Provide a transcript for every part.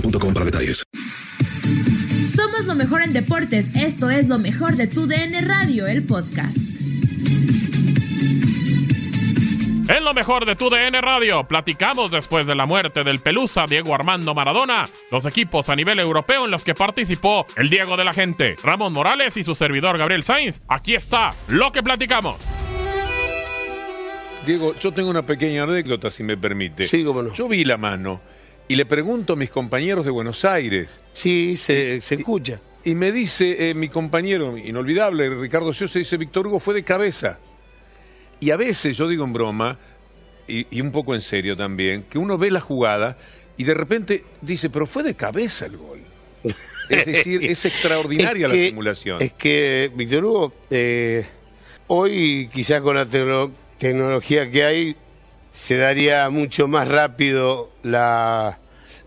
boostmobile.com para detalles. Somos lo mejor en deportes. Esto es lo mejor de tu DN Radio, el podcast. En lo mejor de tu DN Radio, platicamos después de la muerte del Pelusa Diego Armando Maradona, los equipos a nivel europeo en los que participó el Diego de la Gente, Ramón Morales y su servidor Gabriel Sainz. Aquí está lo que platicamos. Diego, yo tengo una pequeña anécdota, si me permite. Sí, cómo no. Yo vi la mano y le pregunto a mis compañeros de Buenos Aires. Sí, se, se escucha. Y me dice eh, mi compañero inolvidable, Ricardo Siosa, dice, Víctor Hugo fue de cabeza. Y a veces, yo digo en broma, y, y un poco en serio también, que uno ve la jugada y de repente dice, pero fue de cabeza el gol. Es decir, es extraordinaria Es la simulación. Es que, Víctor Hugo, eh, hoy quizás con la tecno- tecnología que hay, se daría mucho más rápido la,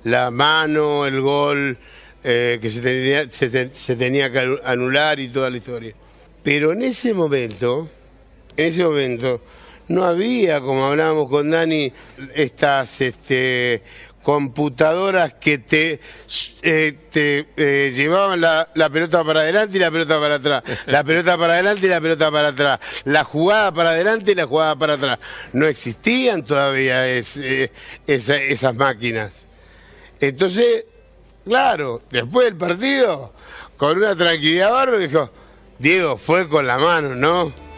la mano, el gol eh, que se tenía, se, se tenía que anu- anular y toda la historia. Pero en ese momento, en ese momento, no había, como hablábamos con Dani, estas este, computadoras que te, eh, te eh, llevaban la, pelota para adelante y la pelota para atrás, la pelota para adelante y la pelota para atrás, la jugada para adelante y la jugada para atrás. No existían todavía es- eh, esa- esas máquinas. Entonces, claro, después del partido, con una tranquilidad bárbara, dijo, Diego, fue con la mano, ¿no?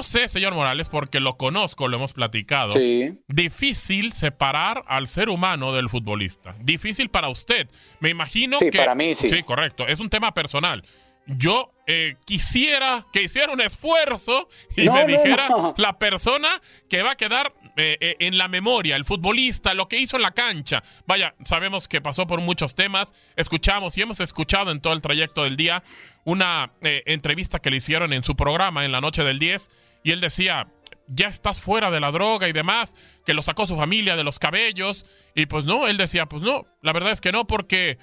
Yo sé, señor Morales, porque lo conozco, lo hemos platicado. Sí. Difícil separar al ser humano del futbolista. Difícil para usted. Me imagino Sí, que. para mí sí. Sí, correcto. Es un tema personal. Yo eh, quisiera que hiciera un esfuerzo y No, me dijera no. la persona que va a quedar eh, eh, en la memoria, el futbolista, lo que hizo en la cancha. Vaya, sabemos que pasó por muchos temas. Escuchamos y hemos escuchado en todo el trayecto del día una eh, entrevista que le hicieron en su programa en la noche del 10 y él decía, ya estás fuera de la droga y demás, que lo sacó su familia de los cabellos y pues no, él decía, pues no, la verdad es que no porque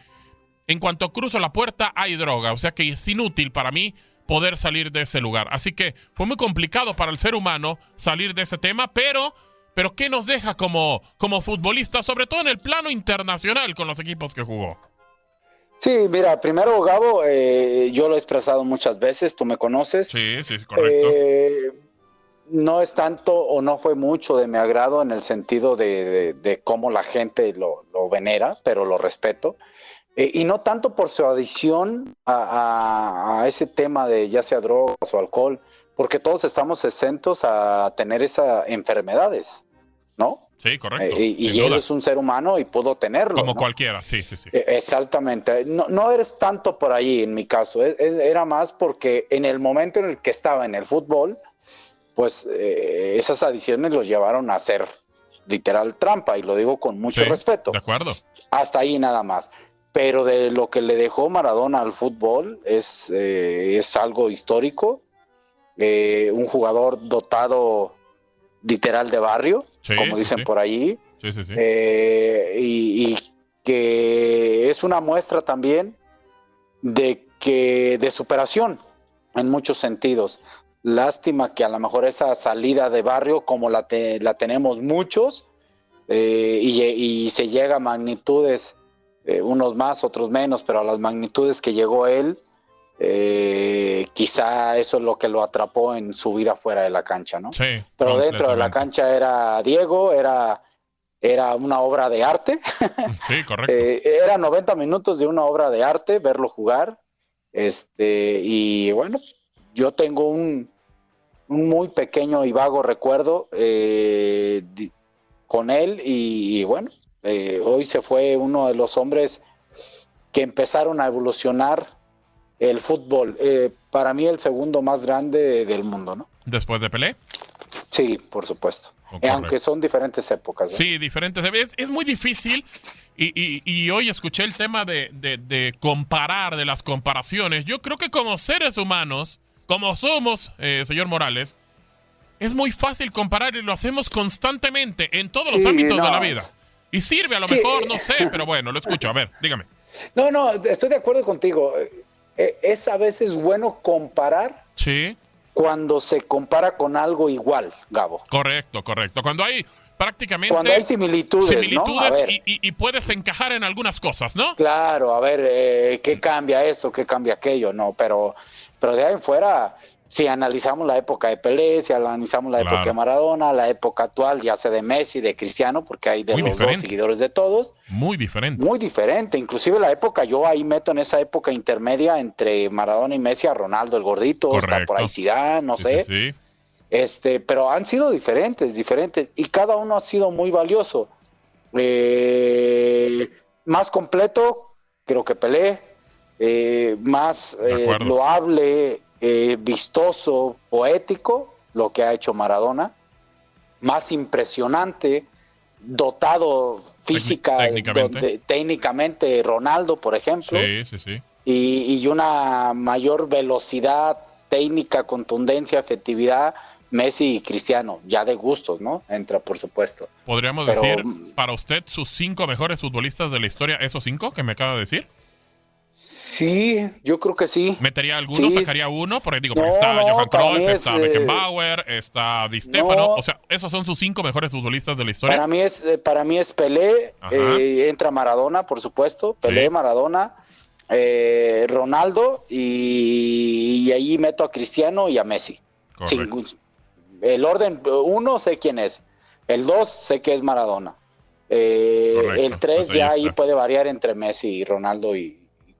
en cuanto cruzo la puerta hay droga, o sea que es inútil para mí poder salir de ese lugar. Así que fue muy complicado para el ser humano salir de ese tema, pero pero ¿qué nos deja como como futbolista, sobre todo en el plano internacional con los equipos que jugó? Sí, mira, primero, Gabo, eh, yo lo he expresado muchas veces, tú me conoces. Sí, sí, correcto. Eh, no es tanto o no fue mucho de mi agrado en el sentido de, de- de cómo la gente lo, lo venera, pero lo respeto. Eh, y no tanto por su adicción a, a- a ese tema de ya sea drogas o alcohol, porque todos estamos exentos a tener esas enfermedades, ¿no? Sí, correcto. Eh, y y él es un ser humano y pudo tenerlo. Como ¿no? cualquiera, sí, sí, sí. Eh, Exactamente. No, no eres tanto por ahí en mi caso. Es- es- era más porque en el momento en el que estaba en el fútbol, pues eh, esas adiciones los llevaron a hacer literal trampa y lo digo con mucho Sí, respeto. De acuerdo. Hasta ahí nada más. Pero de lo que le dejó Maradona al fútbol es, eh, es algo histórico. Eh, un jugador dotado literal de barrio, Sí, como dicen sí. por allí. Sí, sí, sí. Eh, y, y que es una muestra también de que de superación en muchos sentidos. Lástima que a lo mejor esa salida de barrio, como la, te- la tenemos muchos, eh, y, se llega a magnitudes, eh, unos más, otros menos, pero a las magnitudes que llegó él, eh, quizá eso es lo que lo atrapó en su vida fuera de la cancha, ¿no? Sí. Pero dentro de la cancha era Diego, era, era una obra de arte. Sí, correcto. Eh, era 90 minutos de una obra de arte, verlo jugar. Este, y bueno, yo tengo un, un muy pequeño y vago recuerdo eh, con él. Y, y bueno, eh, hoy se fue uno de los hombres que empezaron a evolucionar el fútbol. Eh, para mí, el segundo más grande del mundo, ¿no? Después de Pelé. Sí, por supuesto. Eh, aunque son diferentes épocas. ¿no? Sí, diferentes. Es, es muy difícil. Y, y- y hoy escuché el tema de, de- de comparar, de las comparaciones. Yo creo que como seres humanos, como somos, eh, señor Morales, es muy fácil comparar y lo hacemos constantemente en todos los ámbitos de la vida. Y sirve a lo Sí. mejor, no sé, pero bueno, lo escucho. A ver, dígame. No, no, estoy de acuerdo contigo. Eh, Es a veces bueno comparar Sí, cuando se compara con algo igual, Gabo. correcto, correcto. Cuando hay prácticamente Cuando hay similitudes, similitudes y- y puedes encajar en algunas cosas, ¿no? Claro, a ver, eh, ¿qué cambia esto? ¿Qué cambia aquello? No, pero, pero de ahí en fuera, si analizamos la época de Pelé, si analizamos la Claro. época de Maradona, la época actual, ya sea de Messi, de Cristiano, porque hay de Muy los diferente. dos seguidores de todos, Muy diferente. muy diferente. Inclusive la época, yo ahí meto en esa época intermedia entre Maradona y Messi a Ronaldo el gordito, está Correcto. por ahí Zidane, no Sí, sé. sí, sí. Este, pero han sido diferentes, diferentes, y cada uno ha sido muy valioso. Eh, más completo, creo que Pelé, eh, más eh, loable, eh, vistoso, poético, lo que ha hecho Maradona, más impresionante, dotado física, técnicamente. donde- técnicamente Ronaldo, por ejemplo Sí, sí, sí. y, y una mayor velocidad, técnica, contundencia, efectividad, Messi y Cristiano, ya de gustos, ¿no? Entra, por supuesto. ¿Podríamos Pero- decir para usted sus cinco mejores futbolistas de la historia, esos cinco que me acaba de decir? Sí, yo creo que sí. ¿Metería alguno? Sí. ¿Sacaría uno? Porque digo, porque No, está no, Johan Cruyff, está eh, Beckenbauer, está Di Stefano. no. O sea, esos son sus cinco mejores futbolistas de la historia. Para mí es, eh, para mí es Pelé, eh, entra Maradona, por supuesto, Pelé, Sí. Maradona, eh, Ronaldo y, y ahí meto a Cristiano y a Messi. Correcto. Sin- el orden uno sé quién es, el dos sé que es Maradona, Eh, Correcto, el tres pues ahí ya ahí puede variar entre Messi y Ronaldo y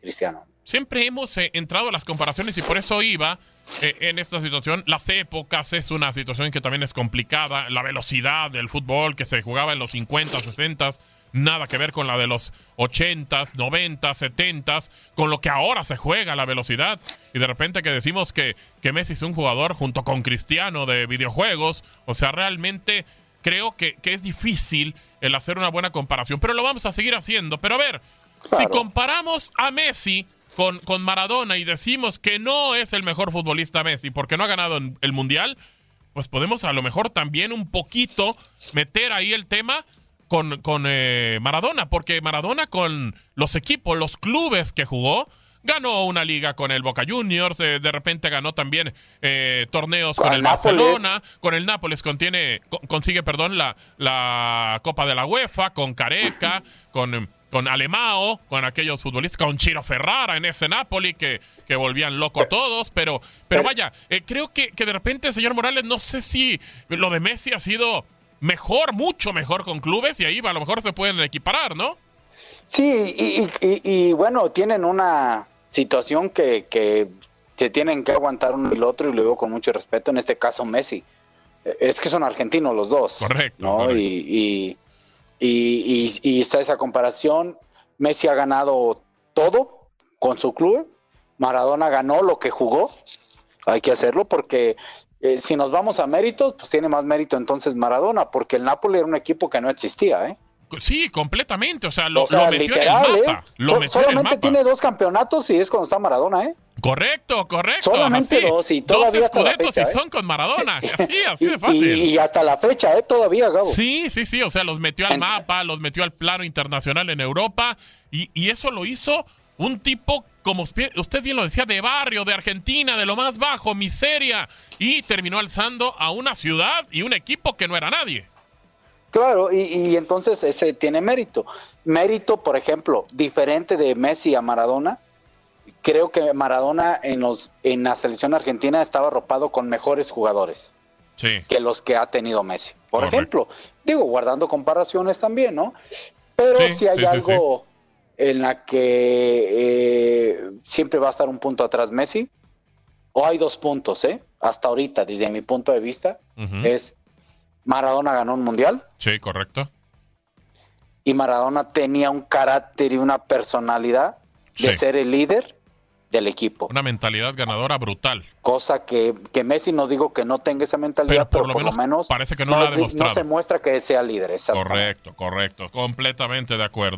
Cristiano. Siempre hemos eh, entrado a las comparaciones y por eso iba eh, en esta situación. Las épocas es una situación que también es complicada. La velocidad del fútbol que se jugaba en los 50, 60, nada que ver con la de los 80, 90, 70, con lo que ahora se juega la velocidad. Y de repente que decimos que, que Messi es un jugador junto con Cristiano de videojuegos. O sea, realmente creo que, que es difícil el hacer una buena comparación. Pero lo vamos a seguir haciendo. Pero a ver, si comparamos a Messi con, con Maradona y decimos que no es el mejor futbolista Messi porque no ha ganado el Mundial, pues podemos a lo mejor también un poquito meter ahí el tema con, con eh, Maradona, porque Maradona con los equipos, los clubes que jugó, ganó una liga con el Boca Juniors, eh, de repente ganó también eh, torneos con, Con el Nápoles. Barcelona, con el Nápoles contiene, co- consigue, perdón, la, la Copa de la UEFA, con Careca, con, con Alemao, con aquellos futbolistas, con Chiro Ferrara en ese Napoli que, que volvían loco a todos, pero, pero vaya, eh, creo que, que de repente, señor Morales, no sé si lo de Messi ha sido mejor, mucho mejor con clubes y ahí a lo mejor se pueden equiparar, ¿no? Sí, y, y- y- y bueno, tienen una situación que, que se tienen que aguantar uno y el otro, y lo digo con mucho respeto, en este caso Messi. Es que son argentinos los dos. Correcto. ¿no? correcto. Y, y, y- y- está esa comparación. Messi ha ganado todo con su club. Maradona ganó lo que jugó. Hay que hacerlo porque eh, si nos vamos a méritos, pues tiene más mérito entonces Maradona, porque el Napoli era un equipo que no existía, ¿eh? Sí, completamente. O sea, lo, O sea, lo metió literal, en el ¿eh? mapa. Lo So- metió en el solamente mapa. tiene dos campeonatos y es cuando está Maradona, ¿eh? Correcto, correcto. Solamente así. dos y Dos todavía hasta la escudetos fecha, y ¿eh? son con Maradona. Así, así de fácil. y hasta la fecha, ¿eh? Todavía, Gabo. Sí, sí, sí, o sea, los metió al mapa, los metió al plano internacional en Europa y, y eso lo hizo un tipo, como usted usted bien lo decía, de barrio, de Argentina, de lo más bajo, miseria, y terminó alzando a una ciudad y un equipo que no era nadie. Claro, y, y entonces ese tiene mérito. Mérito, por ejemplo, diferente de Messi a Maradona. Creo que Maradona en, los, en la selección argentina estaba arropado con mejores jugadores Sí. que los que ha tenido Messi. Por ejemplo, digo, guardando comparaciones también, ¿no? Pero Sí, si hay sí, algo en la que eh, siempre va a estar un punto atrás Messi, o hay dos puntos, ¿eh? Hasta ahorita, desde mi punto de vista, es Maradona ganó un mundial Sí, correcto. y Maradona tenía un carácter y una personalidad de ser el líder del equipo. Una mentalidad ganadora brutal. Cosa que, que Messi no digo que no tenga esa mentalidad, Pero pero, por lo menos parece que no la ha demostrado. no se muestra que sea líder. Correcto, correcto. Completamente de acuerdo.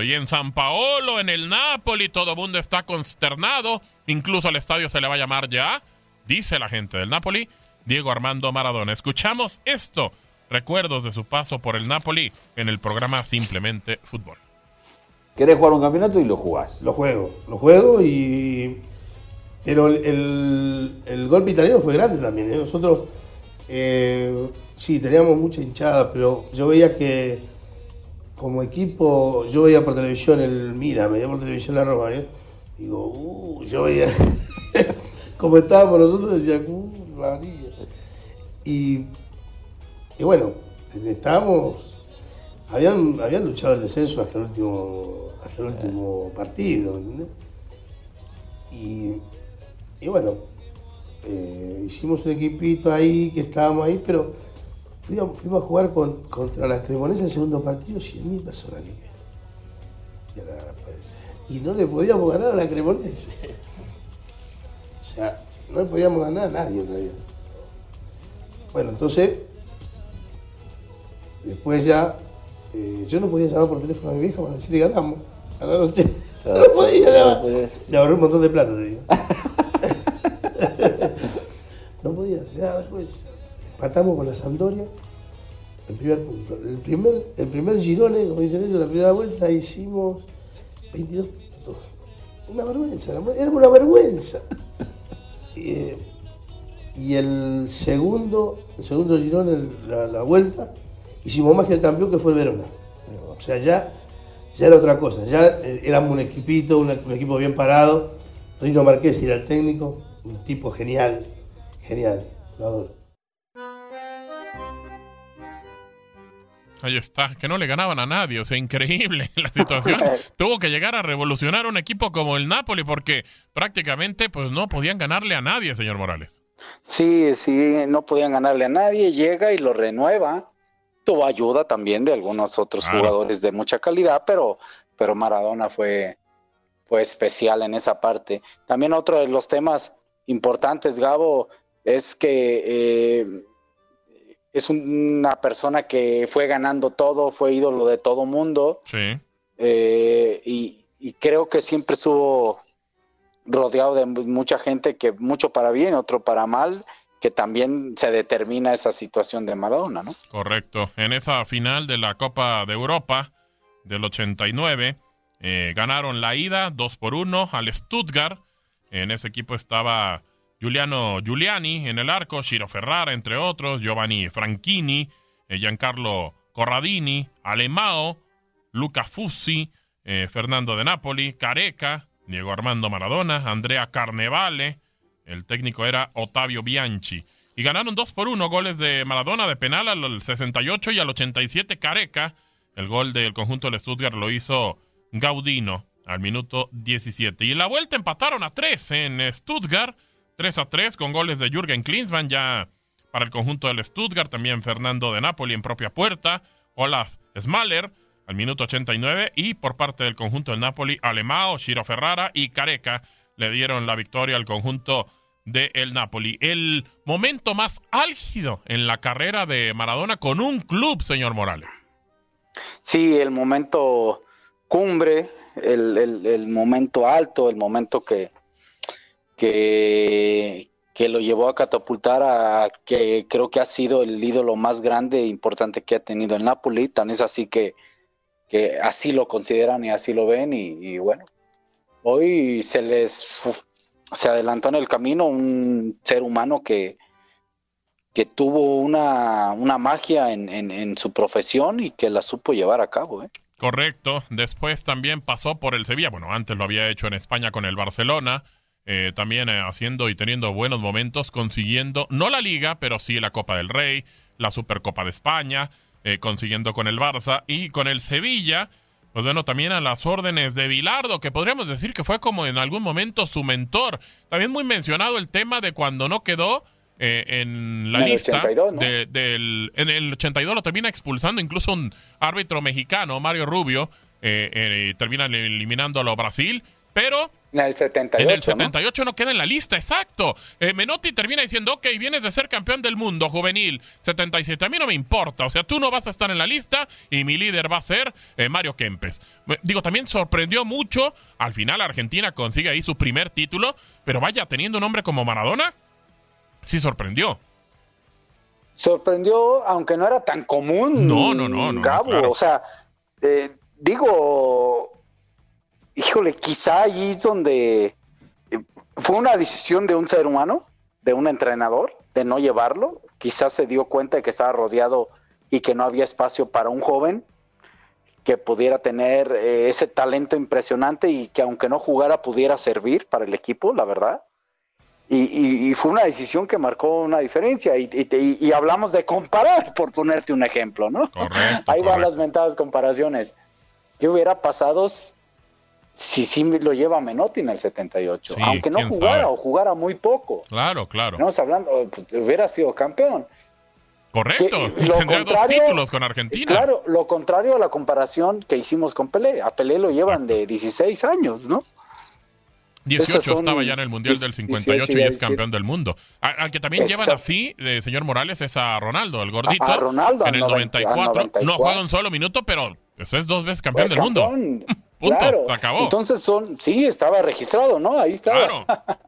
Y en San Paolo, en el Napoli, todo el mundo está consternado. Incluso el estadio se le va a llamar ya, dice la gente del Napoli, Diego Armando Maradona. Escuchamos esto, recuerdos de su paso por el Napoli en el programa Simplemente Fútbol. Querés jugar un campeonato y lo jugás. Lo juego, lo juego y. Pero el, el- golpe italiano fue grande también. ¿eh? Nosotros, eh, sí, teníamos mucha hinchada, pero yo veía que como equipo, yo veía por televisión el Mira, veía por televisión la Roma, ¿eh? Digo, uh, yo veía como estábamos nosotros, decía, uh, María. Y, y bueno, estábamos, habían, habían luchado el descenso hasta el último, hasta el último partido, ¿entendés? Y, y bueno, eh, hicimos un equipito ahí, que estábamos ahí, pero fuimos, fuimos a jugar con- contra la Cremonesa el segundo partido, 100.000 personas. Y, la- pues, y no le podíamos ganar a la Cremonesa. O sea, no le podíamos ganar a nadie en realidad. Bueno, entonces, después ya, eh, yo no podía llamar por teléfono a mi vieja para decirle ganamos a la noche. Claro, no podía no llamar. Le ahorré un montón de plata, te digo. Daba vergüenza. Empatamos con la Sampdoria, el primer punto. El primer, el primer girone, como dicen ellos, la primera vuelta hicimos 22 puntos. Una vergüenza, era una vergüenza. Eh, y el segundo, el segundo girón, la vuelta, hicimos más que el campeón que fue el Verona. O sea, ya, ya era otra cosa, ya eh, éramos un equipito, un, un equipo bien parado. Rino Marqués era el técnico, un tipo genial, genial, lo adoro. Ahí está, que no le ganaban a nadie, o sea, increíble la situación. Tuvo que llegar a revolucionar un equipo como el Napoli porque prácticamente pues no podían ganarle a nadie, señor Morales. Sí, sí, no podían ganarle a nadie, llega y lo renueva. Tuvo ayuda también de algunos otros Claro. jugadores de mucha calidad, pero, pero Maradona fue, fue especial en esa parte. También otro de los temas importantes, Gabo, es que eh, es una persona que fue ganando todo, fue ídolo de todo mundo Sí. eh, y, y creo que siempre estuvo rodeado de mucha gente que mucho para bien, otro para mal, que también se determina esa situación de Maradona, ¿no? Correcto. En esa final de la Copa de Europa del 89, eh, ganaron la ida 2 por 1 al Stuttgart. En ese equipo estaba Giuliano Giuliani en el arco, Ciro Ferrara, entre otros, Giovanni Franchini, eh, Giancarlo Corradini, Alemao, Luca Fussi, eh, Fernando de Napoli, Careca, Diego Armando Maradona, Andrea Carnevale, el técnico era Ottavio Bianchi. Y ganaron 2 por 1 goles de Maradona de penal al 68 y al 87 Careca. El gol del conjunto del Stuttgart lo hizo Gaudino al minuto 17. Y en la vuelta empataron a 3 en Stuttgart. 3 a 3 con goles de Jürgen Klinsmann ya para el conjunto del Stuttgart. También Fernando de Napoli en propia puerta. Olaf Smaller al minuto 89. Y por parte del conjunto del Napoli, Alemao, Shiro Ferrara y Careca le dieron la victoria al conjunto de el Napoli. El momento más álgido en la carrera de Maradona con un club, señor Morales. Sí, el momento cumbre, el, momento alto, el momento que, que, que, lo llevó a catapultar a que creo que ha sido el ídolo más grande e importante que ha tenido el Napoli. Tan es así que, que así lo consideran y así lo ven y, bueno, hoy se les se adelantó en el camino un ser humano que, que tuvo una, una magia en, en, su profesión y que la supo llevar a cabo. ¿eh? Correcto. Después también pasó por el Sevilla. Bueno, antes lo había hecho en España con el Barcelona. Eh, también eh, haciendo y teniendo buenos momentos, consiguiendo no la liga, pero sí la Copa del Rey, la Supercopa de España, eh, consiguiendo con el Barça y con el Sevilla. Pues bueno, también a las órdenes de Bilardo, que podríamos decir que fue como en algún momento su mentor. También muy mencionado el tema de cuando no quedó eh, en la lista. del, en el 82 lo termina expulsando incluso un árbitro mexicano, Mario Rubio, eh, termina eliminando a Brasil. Pero en el 78. En el 78 ¿no? queda en la lista, exacto. Eh, Menotti termina diciendo, ok, vienes de ser campeón del mundo juvenil, 77. A mí no me importa, o sea, tú no vas a estar en la lista y mi líder va a ser eh, Mario Kempes. Digo, también sorprendió mucho. Al final Argentina consigue ahí su primer título, pero vaya, teniendo un hombre como Maradona, sí sorprendió. Sorprendió, aunque no era tan común. No, no, no, no. Gabo, o sea, eh, digo, híjole, quizá allí es donde eh, fue una decisión de un ser humano, de un entrenador, de no llevarlo. Quizás se dio cuenta de que estaba rodeado y que no había espacio para un joven que pudiera tener eh, ese talento impresionante y que aunque no jugara pudiera servir para el equipo, la verdad. Y, fue una decisión que marcó una diferencia. Y, hablamos de comparar, por ponerte un ejemplo, ¿no? Ahí van las mentadas comparaciones. ¿Qué hubiera pasado si sí lo lleva Menotti en el 78, aunque no jugara o jugara muy poco. Claro, claro. Estamos hablando, pues, hubiera sido campeón. Correcto, y tendría dos títulos con Argentina. Claro, lo contrario a la comparación que hicimos con Pelé. A Pelé lo llevan de 16 años, ¿no? 18 estaba ya en el Mundial del 58 y es campeón del mundo. Al que también llevan así, eh, señor Morales, es a Ronaldo, el gordito. A, Ronaldo, en el 94. No juega un solo minuto, pero eso es dos veces campeón del mundo. Punto, se acabó. Entonces son, sí, estaba registrado, ¿no? Ahí estaba. Claro.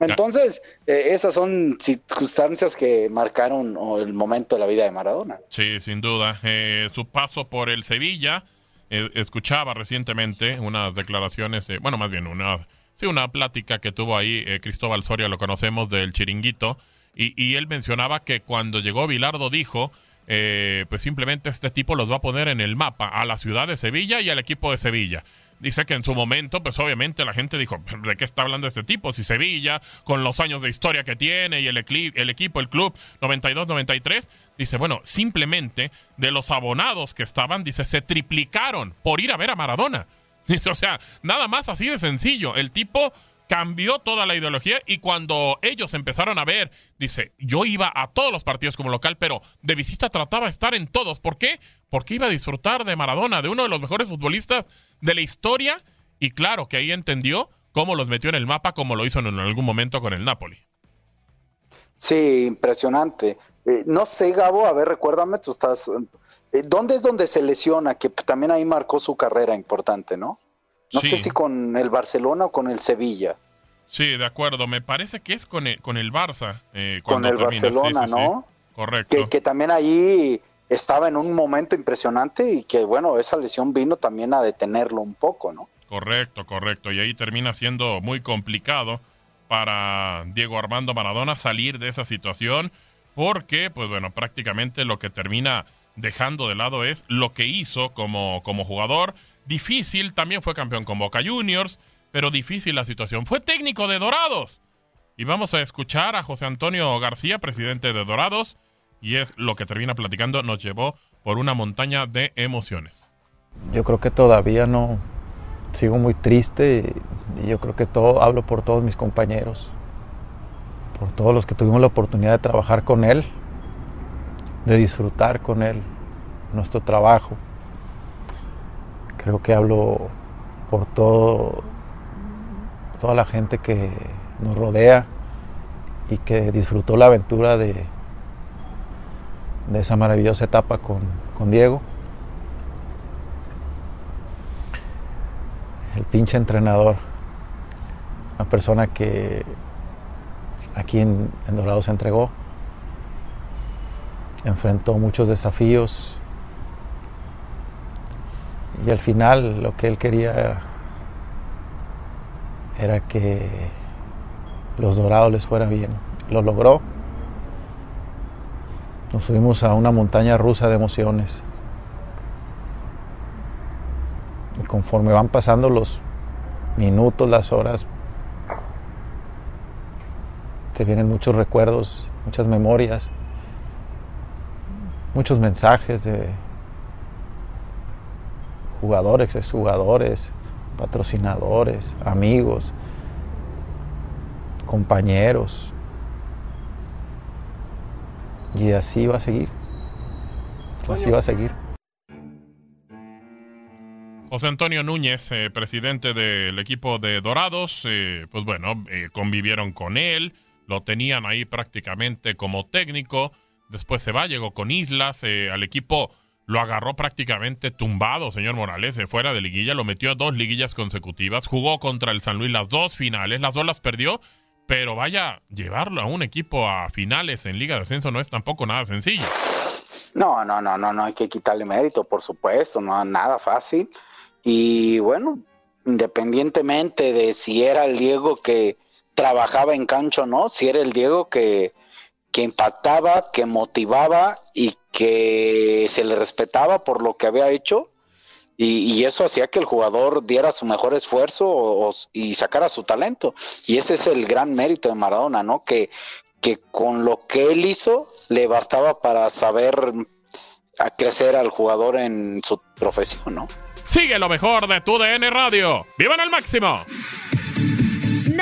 Entonces, eh, esas son circunstancias que marcaron el momento de la vida de Maradona. Sí, sin duda. Eh, su paso por el Sevilla, escuchaba recientemente unas declaraciones, bueno, más bien una Sí, una plática que tuvo ahí eh, Cristóbal Soria, lo conocemos del chiringuito, y, él mencionaba que cuando llegó Bilardo dijo, eh, pues simplemente este tipo los va a poner en el mapa a la ciudad de Sevilla y al equipo de Sevilla. Dice que en su momento, pues obviamente la gente dijo, ¿de qué está hablando este tipo? Si Sevilla, con los años de historia que tiene y el, el equipo, el club 92-93, dice, bueno, simplemente de los abonados que estaban, dice, se triplicaron por ir a ver a Maradona. Dice, o sea, nada más así de sencillo. El tipo cambió toda la ideología y cuando ellos empezaron a ver, dice, yo iba a todos los partidos como local, pero de visita trataba de estar en todos. ¿Por qué? Porque iba a disfrutar de Maradona, de uno de los mejores futbolistas de la historia. Y claro que ahí entendió cómo los metió en el mapa, como lo hizo en algún momento con el Napoli. Sí, impresionante. Eh, no sé, Gabo, a ver, recuérdame, tú estás eh, ¿Dónde es donde se lesiona? Que también ahí marcó su carrera importante, ¿no? No Sí. sé si con el Barcelona o con el Sevilla. Sí, de acuerdo. Me parece que es con el, con el Barça. eh, Con el termina. Barcelona, sí, sí. ¿no? Correcto. Que, que también allí estaba en un momento impresionante y que, bueno, esa lesión vino también a detenerlo un poco, ¿no? Correcto, correcto. Y ahí termina siendo muy complicado para Diego Armando Maradona salir de esa situación porque, pues bueno, prácticamente lo que termina dejando de lado es lo que hizo como, como jugador. Difícil, también fue campeón con Boca Juniors, pero difícil la situación. Fue técnico de Dorados. Y vamos a escuchar a José Antonio García, presidente de Dorados, y es lo que termina platicando, nos llevó por una montaña de emociones. Yo creo que todavía no sigo muy triste y, yo creo que todo hablo por todos mis compañeros, por todos los que tuvimos la oportunidad de trabajar con él, de disfrutar con él nuestro trabajo. Creo que hablo por todo toda la gente que nos rodea y que disfrutó la aventura de, de esa maravillosa etapa con, con Diego. el pinche entrenador, una persona que aquí en, en Dorado se entregó, enfrentó muchos desafíos y al final lo que él quería era que los Dorados les fuera bien. Lo logró. Nos subimos a una montaña rusa de emociones. Y conforme van pasando los minutos, las horas, te vienen muchos recuerdos, muchas memorias, muchos mensajes de jugadores, exjugadores, patrocinadores, amigos, compañeros. Y así va a seguir. Así va a seguir. José Antonio Núñez, eh, presidente del equipo de Dorados, eh, pues bueno, eh, convivieron con él, lo tenían ahí prácticamente como técnico, después se va, llegó con Islas, al equipo lo agarró prácticamente tumbado, señor Morales, eh, fuera de liguilla, lo metió a dos liguillas consecutivas, jugó contra el San Luis las dos finales, las dos las perdió, pero vaya, llevarlo a un equipo a finales en Liga de Ascenso no es tampoco nada sencillo. No, no, no, no, no hay que quitarle mérito, por supuesto, no nada fácil. Y bueno, independientemente de si era el Diego que trabajaba en cancho o no, si era el Diego que, que impactaba, que motivaba y que se le respetaba por lo que había hecho. Y, eso hacía que el jugador diera su mejor esfuerzo y sacara su talento. Y ese es el gran mérito de Maradona, ¿no? Que, que con lo que él hizo le bastaba para saber a crecer al jugador en su profesión, ¿no? Sigue lo mejor de tu DN Radio. ¡Vivan al máximo!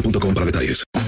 boostmobile.com para detalles.